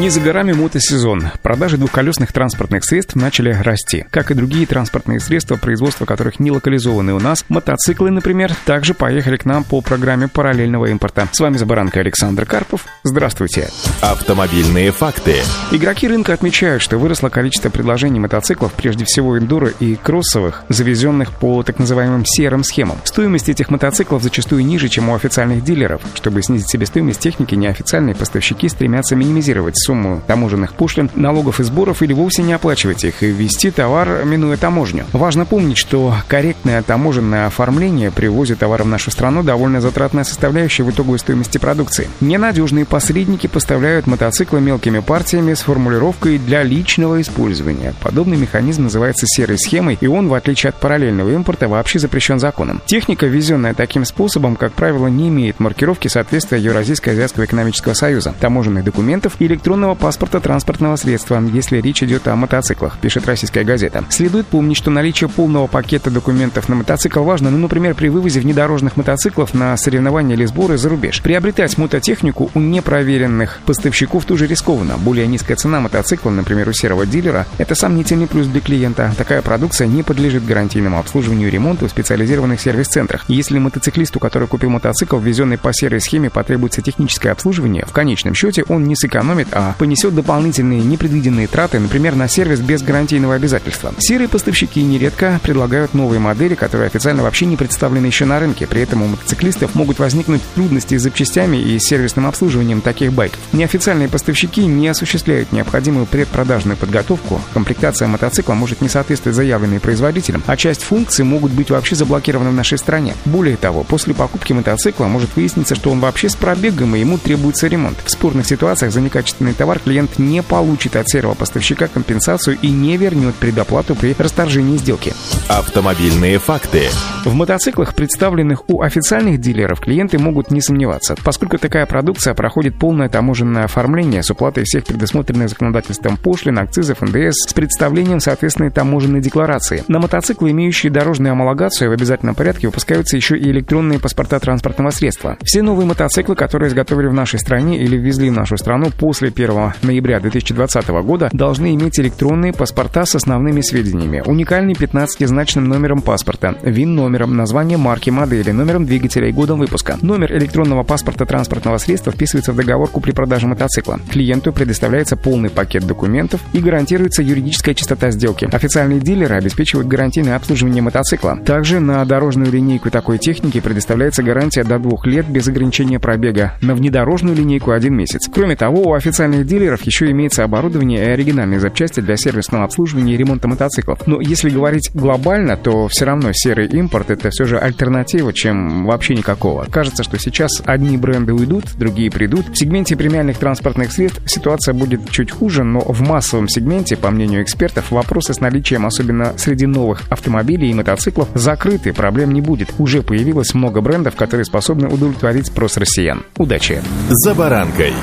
Не за горами мотосезон. Продажи двухколесных транспортных средств начали расти. Как и другие транспортные средства, производство которых не локализованы у нас, мотоциклы, например, также поехали к нам по программе параллельного импорта. С вами за баранкой Александр Карпов. Здравствуйте. Автомобильные факты. Игроки рынка отмечают, что выросло количество предложений мотоциклов, прежде всего эндуро и кроссовых, завезенных по так называемым серым схемам. Стоимость этих мотоциклов зачастую ниже, чем у официальных дилеров. Чтобы снизить себестоимость техники, неофициальные поставщики стремятся минимизировать сумму таможенных пошлин, налогов и сборов или вовсе не оплачивать их и ввести товар, минуя таможню. Важно помнить, что корректное таможенное оформление при ввозе товара в нашу страну довольно затратная составляющая в итоговой стоимости продукции. Ненадежные посредники поставляют мотоциклы мелкими партиями с формулировкой «для личного использования». Подобный механизм называется серой схемой, и он, в отличие от параллельного импорта, вообще запрещен законом. Техника, ввезенная таким способом, как правило, не имеет маркировки соответствия Евразийско-Азиатского экономического союза, таможенных документов и электронных электронного паспорта транспортного средства, если речь идет о мотоциклах, пишет российская газета. Следует помнить, что наличие полного пакета документов на мотоцикл важно, ну, например, при вывозе внедорожных мотоциклов на соревнования или сборы за рубеж. Приобретать мототехнику у непроверенных поставщиков тоже рискованно. Более низкая цена мотоцикла, например, у серого дилера, это сомнительный плюс для клиента. Такая продукция не подлежит гарантийному обслуживанию и ремонту в специализированных сервис-центрах. Если мотоциклисту, который купил мотоцикл, ввезенный по серой схеме, потребуется техническое обслуживание, в конечном счете он не сэкономит, понесет дополнительные непредвиденные траты, например, на сервис без гарантийного обязательства. Серые поставщики нередко предлагают новые модели, которые официально вообще не представлены еще на рынке. При этом у мотоциклистов могут возникнуть трудности с запчастями и сервисным обслуживанием таких байков. Неофициальные поставщики не осуществляют необходимую предпродажную подготовку. Комплектация мотоцикла может не соответствовать заявленной производителям, а часть функций могут быть вообще заблокированы в нашей стране. Более того, после покупки мотоцикла может выясниться, что он вообще с пробегом и ему требуется ремонт. В спорных ситуациях за некачественный товар клиент не получит от серого поставщика компенсацию и не вернет предоплату при расторжении сделки. Автомобильные факты. В мотоциклах, представленных у официальных дилеров, клиенты могут не сомневаться, поскольку такая продукция проходит полное таможенное оформление с уплатой всех предусмотренных законодательством пошлин, акцизов, НДС, с представлением соответственной таможенной декларации. На мотоциклы, имеющие дорожную амалогацию, в обязательном порядке выпускаются еще и электронные паспорта транспортного средства. Все новые мотоциклы, которые изготовили в нашей стране или ввезли в нашу страну после 1 ноября 2020 года должны иметь электронные паспорта с основными сведениями. Уникальный 15-значным номером паспорта, ВИН-номером, название марки, модели, номером двигателя и годом выпуска. Номер электронного паспорта транспортного средства вписывается в договор купли-продажи мотоцикла. Клиенту предоставляется полный пакет документов и гарантируется юридическая чистота сделки. Официальные дилеры обеспечивают гарантийное обслуживание мотоцикла. Также на дорожную линейку такой техники предоставляется гарантия до двух лет без ограничения пробега. На внедорожную линейку один месяц. Кроме того, у официальных дилеров еще имеется оборудование и оригинальные запчасти для сервисного обслуживания и ремонта мотоциклов. Но если говорить глобально, то все равно серый импорт это все же альтернатива, чем вообще никакого. Кажется, что сейчас одни бренды уйдут, другие придут. В сегменте премиальных транспортных средств ситуация будет чуть хуже, но в массовом сегменте, по мнению экспертов, вопросы с наличием, особенно среди новых автомобилей и мотоциклов, закрыты, проблем не будет. Уже появилось много брендов, которые способны удовлетворить спрос россиян. Удачи! За баранкой.